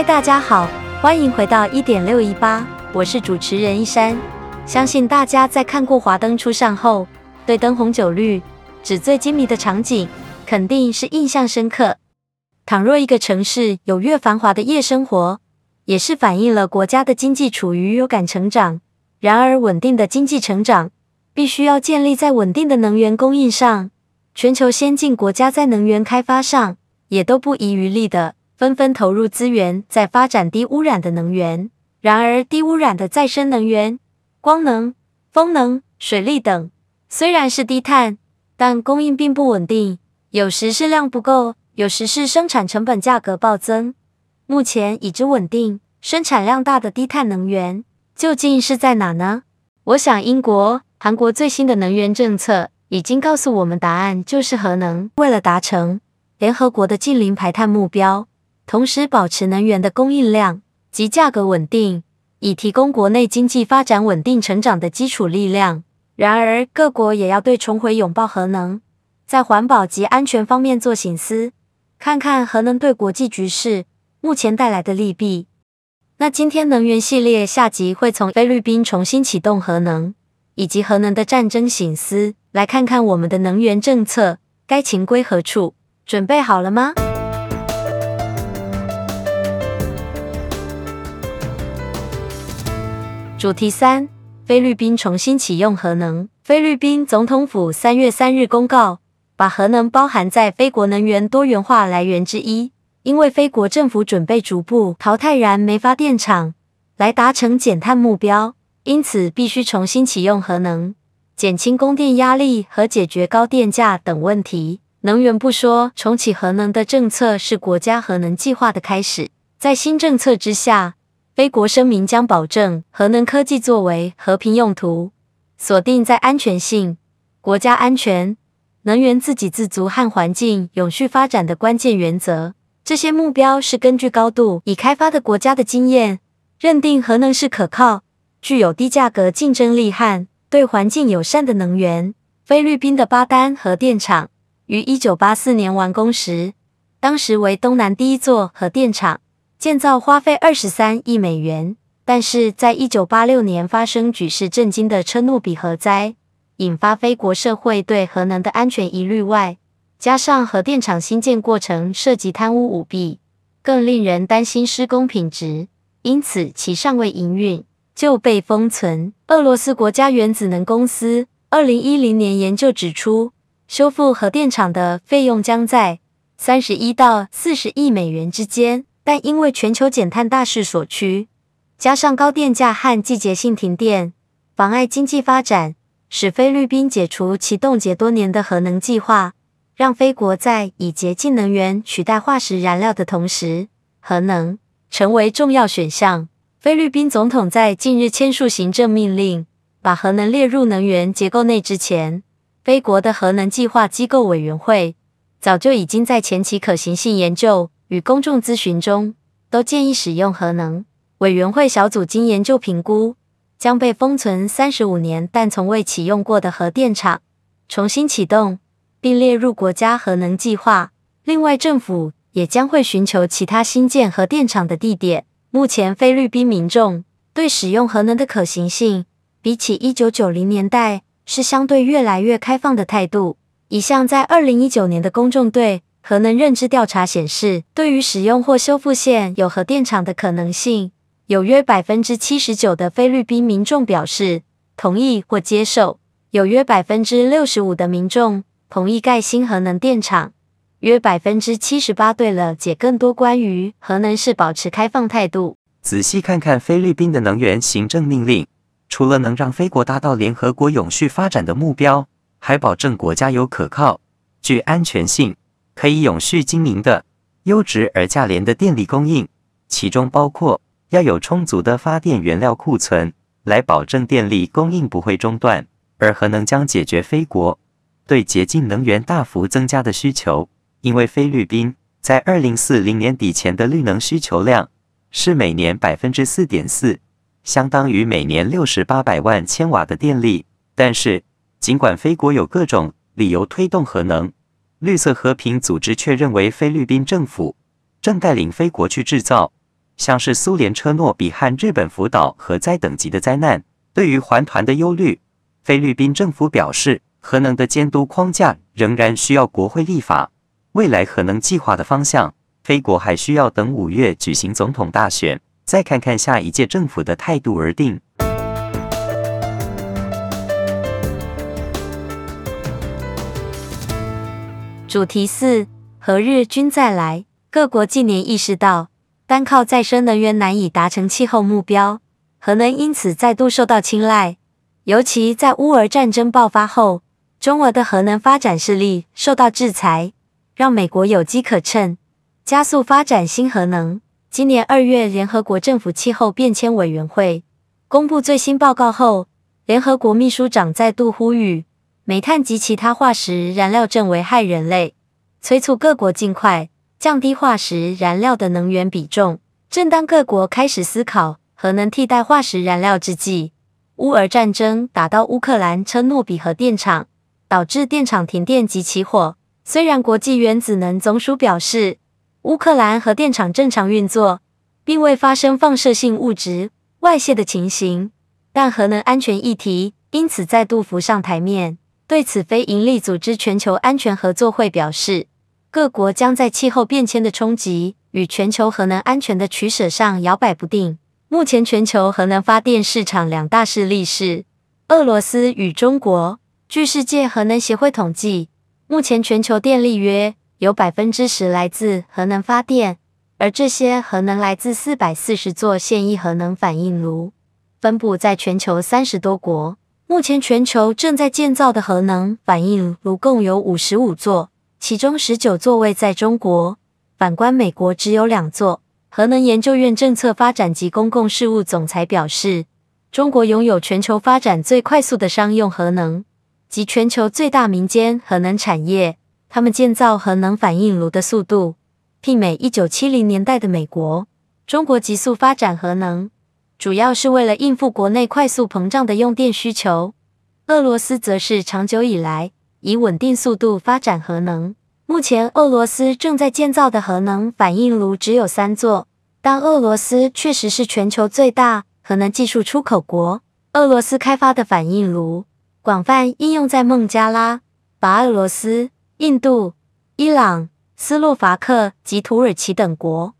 嗨，大家好，欢迎回到一点六一八，我是主持人一山。相信大家在看过《华灯初上》后，对灯红酒绿、纸醉金迷的场景肯定是印象深刻。倘若一个城市有越繁华的夜生活，也是反映了国家的经济处于有感成长。然而，稳定的经济成长必须要建立在稳定的能源供应上。全球先进国家在能源开发上也都不遗余力的，纷纷投入资源在发展低污染的能源。然而，低污染的再生能源，光能、风能、水力等，虽然是低碳，但供应并不稳定，有时是量不够，有时是生产成本价格暴增。目前已知稳定、生产量大的低碳能源究竟是在哪呢？我想，英国、韩国最新的能源政策已经告诉我们答案，就是核能。为了达成联合国的近零排碳目标，同时保持能源的供应量及价格稳定，以提供国内经济发展稳定成长的基础力量。然而，各国也要对重回拥抱核能，在环保及安全方面做省思，看看核能对国际局势目前带来的利弊。那今天能源系列下集会从菲律宾重新启动核能，以及核能的战争省思，来看看我们的能源政策该情归何处？准备好了吗？主题三：菲律宾重新启用核能。菲律宾总统府三月三日公告，把核能包含在非国能源多元化来源之一。因为菲国政府准备逐步淘汰燃煤发电厂，来达成减碳目标，因此必须重新启用核能，减轻供电压力和解决高电价等问题。能源部说，重启核能的政策是国家核能计划的开始。在新政策之下，菲国声明将保证核能科技作为和平用途，锁定在安全性、国家安全、能源自给自足和环境永续发展的关键原则。这些目标是根据高度已开发的国家的经验，认定核能是可靠、具有低价格竞争力和对环境友善的能源。菲律宾的巴丹核电厂于一九八四年完工时，当时为东南第一座核电厂，建造花费二十三亿美元。但是在一九八六年发生举世震惊的车诺比核灾，引发非国社会对核能的安全疑虑外，加上核电厂新建过程涉及贪污舞弊，更令人担心施工品质，因此其尚未营运就被封存。俄罗斯国家原子能公司二零一零年研究指出，修复核电厂的费用将在三十一到四十亿美元之间，但因为全球减碳大势所趋，加上高电价和季节性停电，妨碍经济发展，使菲律宾解除其冻结多年的核能计划。让菲国在以洁净能源取代化石燃料的同时，核能成为重要选项。菲律宾总统在近日签署行政命令，把核能列入能源结构内之前，菲国的核能计划机构委员会早就已经在前期可行性研究与公众咨询中都建议使用核能。委员会小组经研究评估，将被封存三十五年但从未启用过的核电厂重新启动。并列入国家核能计划。另外，政府也将会寻求其他新建核电厂的地点。目前，菲律宾民众对使用核能的可行性，比起一九九零年代是相对越来越开放的态度。一项在二零一九年的公众对核能认知调查显示，对于使用或修复现有核电厂的可能性，有约百分之七十九的菲律宾民众表示同意或接受，有约百分之六十五的民众。同意盖新核能电厂，约百分之七十八。对了解更多关于核能是保持开放态度。仔细看看菲律宾的能源行政命令，除了能让菲国达到联合国永续发展的目标，还保证国家有可靠、具安全性、可以永续经营的优质而价廉的电力供应，其中包括要有充足的发电原料库存，来保证电力供应不会中断。而核能将解决菲国。对洁净能源大幅增加的需求，因为菲律宾在二零四零年底前的绿能需求量是每年百分之四点四，相当于每年六十八百万千瓦的电力。但是，尽管菲国有各种理由推动核能，绿色和平组织却认为菲律宾政府正带领菲国去制造、像是苏联车诺比和日本福岛核灾等级的灾难。对于环团的忧虑，菲律宾政府表示，核能的监督框架仍然需要国会立法。未来核能计划的方向，菲国还需要等五月举行总统大选，再看看下一届政府的态度而定。主题四：何日君再来。各国近年意识到，单靠再生能源难以达成气候目标，核能因此再度受到青睐。尤其在乌俄战争爆发后，中俄的核能发展势力受到制裁，让美国有机可乘，加速发展新核能。今年二月，联合国政府气候变迁委员会公布最新报告后，联合国秘书长再度呼吁，煤炭及其他化石燃料正危害人类，催促各国尽快降低化石燃料的能源比重。正当各国开始思考核能替代化石燃料之际，乌俄战争打到乌克兰车诺比核电厂，导致电厂停电及起火。虽然国际原子能总署表示，乌克兰核电厂正常运作，并未发生放射性物质外泄的情形，但核能安全议题因此再度浮上台面。对此，非营利组织全球安全合作会表示，各国将在气候变迁的冲击与全球核能安全的取舍上摇摆不定。目前，全球核能发电市场两大势力是俄罗斯与中国。据世界核能协会统计，目前全球电力约有百分之十来自核能发电，而这些核能来自四百四十座现役核能反应炉，分布在全球三十多国。目前全球正在建造的核能反应炉共有五十五座，其中十九座位在中国。反观美国，只有两座。核能研究院政策发展及公共事务总裁表示，中国拥有全球发展最快速的商用核能及全球最大民间核能产业。他们建造核能反应炉的速度媲美一九七零年代的美国。中国急速发展核能。主要是为了应付国内快速膨胀的用电需求，俄罗斯则是长久以来以稳定速度发展核能。目前，俄罗斯正在建造的核能反应炉只有三座，但俄罗斯确实是全球最大核能技术出口国。俄罗斯开发的反应炉广泛应用在孟加拉、白俄罗斯、印度、伊朗、斯洛伐克及土耳其等国。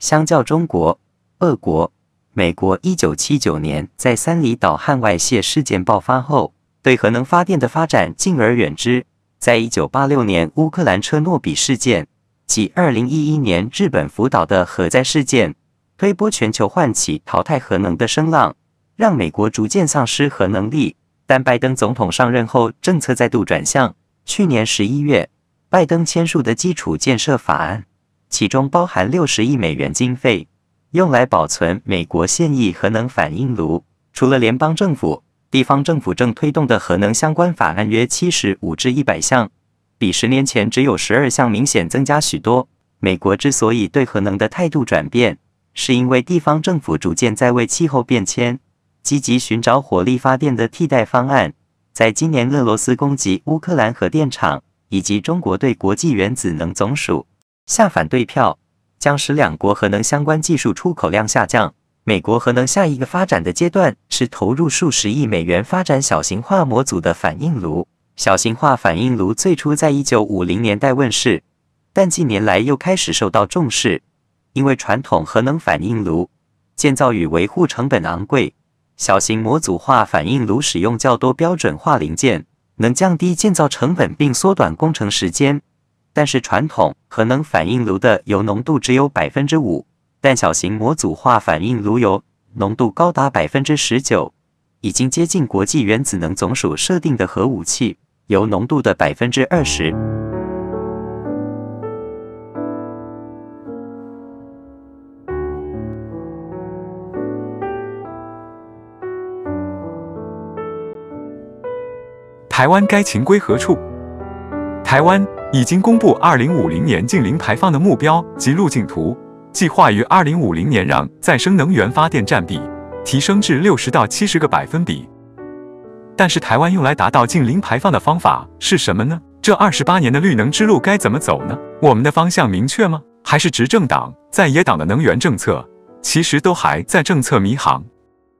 相较中国、俄国。美国一九七九年在三里岛核外泄事件爆发后，对核能发电的发展敬而远之。在一九八六年乌克兰车诺比事件及二零一一年日本福岛的核灾事件，推波全球唤起淘汰核能的声浪，让美国逐渐丧失核能力。但拜登总统上任后，政策再度转向。去年十一月，拜登签署的基础建设法案，其中包含六十亿美元经费。用来保存美国现役核能反应炉。除了联邦政府，地方政府正推动的核能相关法案约七十五至一百项，比十年前只有十二项明显增加许多。美国之所以对核能的态度转变，是因为地方政府逐渐在为气候变迁积极寻找火力发电的替代方案。在今年俄罗斯攻击乌克兰核电厂，以及中国对国际原子能总署下反对票。将使两国核能相关技术出口量下降。美国核能下一个发展的阶段是投入数十亿美元发展小型化模组的反应炉。小型化反应炉最初在一九五零年代问世，但近年来又开始受到重视，因为传统核能反应炉建造与维护成本昂贵，小型模组化反应炉使用较多标准化零件，能降低建造成本并缩短工程时间。但是传统核能反应炉的铀浓度只有百分之五，但小型模组化反应炉铀浓度高达百分之十九，已经接近国际原子能总署设定的核武器铀浓度的百分之二十。台湾该情归何处？台湾。已经公布二零五零年净零排放的目标及路径图，计划于二零五零年让再生能源发电占比提升至六十到七十个百分比。但是，台湾用来达到净零排放的方法是什么呢？这二十八年的绿能之路该怎么走呢？我们的方向明确吗？还是执政党在野党的能源政策其实都还在政策迷航。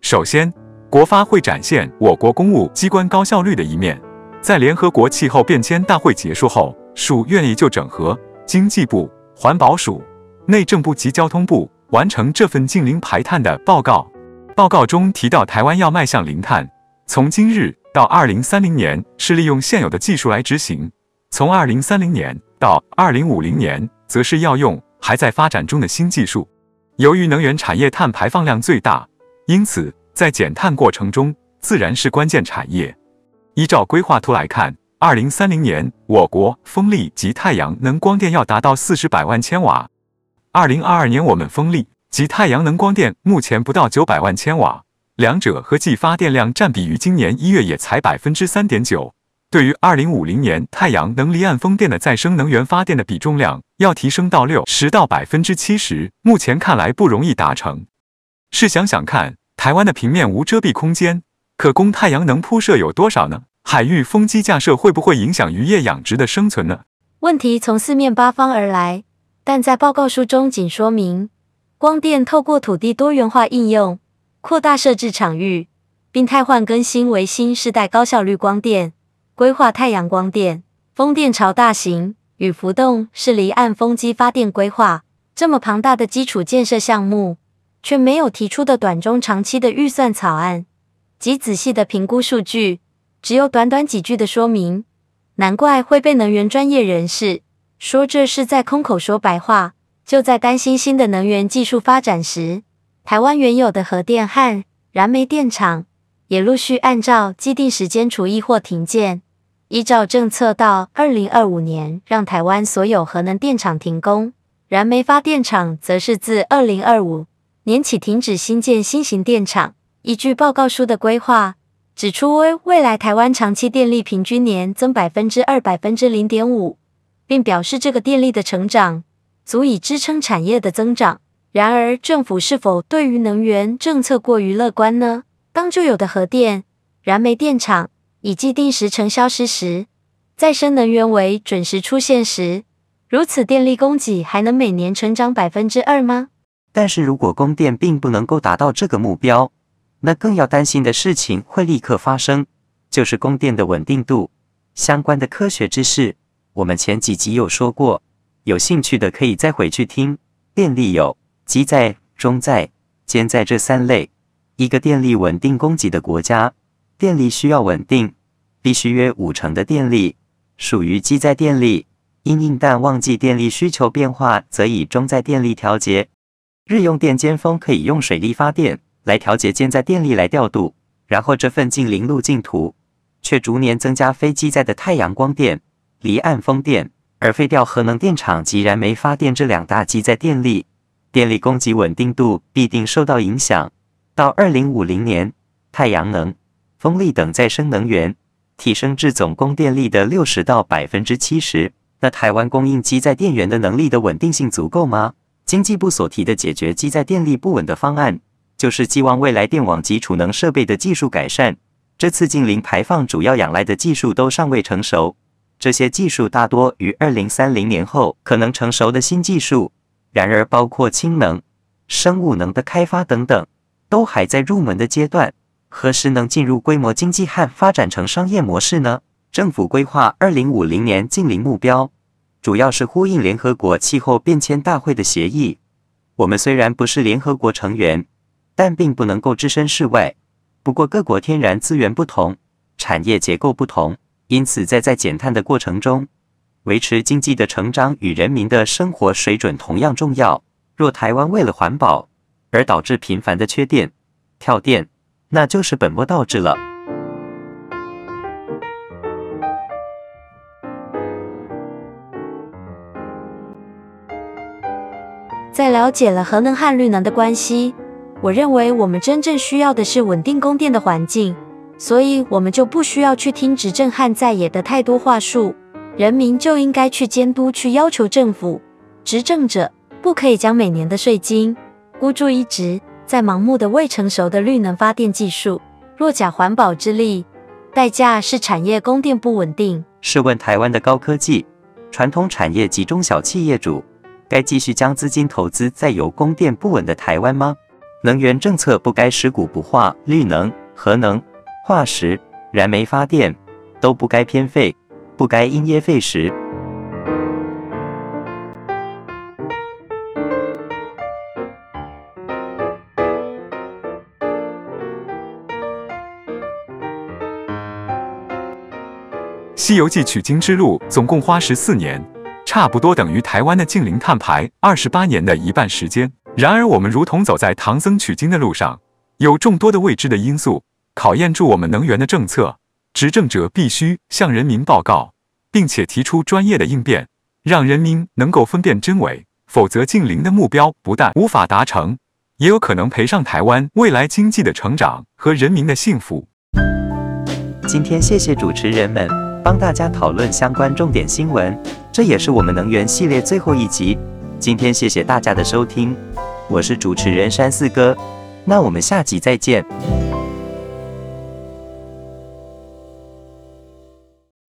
首先，国发会展现我国公务机关高效率的一面，在联合国气候变迁大会结束后，署愿意就整合经济部、环保署、内政部及交通部完成这份净零排碳的报告。报告中提到，台湾要迈向零碳，从今日到二零三零年是利用现有的技术来执行；从二零三零年到二零五零年，则是要用还在发展中的新技术。由于能源产业碳排放量最大，因此在减碳过程中自然是关键产业。依照规划图来看，二零三零年我国风力及太阳能光电要达到四十百万千瓦，二零二二年我们风力。及太阳能光电目前不到九百万千瓦，两者合计发电量占比于今年一月也才百分之三点九。对于二零五零年太阳能离岸风电的再生能源发电的比重量要提升到六十到百分之七十，目前看来不容易达成。试想想看，台湾的平面无遮蔽空间，可供太阳能铺设有多少呢？海域风机架设会不会影响渔业养殖的生存呢？问题从四面八方而来，但在报告书中仅说明。光电透过土地多元化应用，扩大设置场域，并汰换更新为新世代高效率光电，规划太阳光电、风电巢大型与浮动式离岸风机发电规划。这么庞大的基础建设项目，却没有提出的短中长期的预算草案及仔细的评估数据，只有短短几句的说明。难怪会被能源专业人士说这是在空口说白话。就在担心新的能源技术发展时，台湾原有的核电和燃煤电厂也陆续按照既定时间除役或停建。依照政策，到二零二五年让台湾所有核能电厂停工，燃煤发电厂则是自二零二五年起停止新建新型电厂。依据报告书的规划，指出为未来台湾长期电力平均年增百分之二、百分之零点五，并表示这个电力的成长。足以支撑产业的增长。然而，政府是否对于能源政策过于乐观呢？当旧有的核电、燃煤电厂以既定时程消失时，再生能源为准时出现时，如此电力供给还能每年成长百分之二吗？但是如果供电并不能够达到这个目标，那更要担心的事情会立刻发生，就是供电的稳定度。相关的科学知识，我们前几集有说过。有兴趣的可以再回去听。电力有急载、中载、间载这三类。一个电力稳定供给的国家，电力需要稳定，必须约五成的电力属于急载电力。因应淡旺季电力需求变化，则以中载电力调节。日用电尖峰可以用水力发电来调节间载电力来调度，然后这份净零路径图却逐年增加非机载的太阳光电、离岸风电。而废掉核能电厂及燃煤发电这两大基载电力，电力供给稳定度必定受到影响。到二零五零年，太阳能、风力等再生能源提升至总供电力的六十到百分之七十，那台湾供应基载电源的能力的稳定性足够吗？经济部所提的解决基载电力不稳的方案，就是寄望未来电网及储能设备的技术改善。这次近零排放主要仰赖的技术都尚未成熟。这些技术大多于二零三零年后可能成熟的新技术，然而包括氢能、生物能的开发等等，都还在入门的阶段。何时能进入规模经济和发展成商业模式呢？政府规划二零五零年近零目标，主要是呼应联合国气候变迁大会的协议。我们虽然不是联合国成员，但并不能够置身事外。不过各国天然资源不同，产业结构不同。因此，在在减碳的过程中，维持经济的成长与人民的生活水准同样重要。若台湾为了环保而导致频繁的缺电、跳电，那就是本末倒置了。在了解了核能和绿能的关系，我认为我们真正需要的是稳定供电的环境。所以，我们就不需要去听执政和在野的太多话术，人民就应该去监督、去要求政府执政者不可以将每年的税金孤注一掷在盲目的未成熟的绿能发电技术，弱假环保之力，代价是产业供电不稳定。试问台湾的高科技传统产业及中小企业主，该继续将资金投资在有供电不稳的台湾吗？能源政策不该食古不化，绿能、核能、化石、燃煤发电都不该偏废，不该因噎废食。西游记取经之路总共花十四年，差不多等于台湾的净零碳排二十八年的一半时间。然而，我们如同走在唐僧取经的路上，有众多的未知的因素考验住我们能源的政策。执政者必须向人民报告，并且提出专业的应变，让人民能够分辨真伪。否则，净零的目标不但无法达成，也有可能赔上台湾未来经济的成长和人民的幸福。今天，谢谢主持人们帮大家讨论相关重点新闻，这也是我们能源系列最后一集。今天谢谢大家的收听，我是主持人山四哥，那我们下集再见。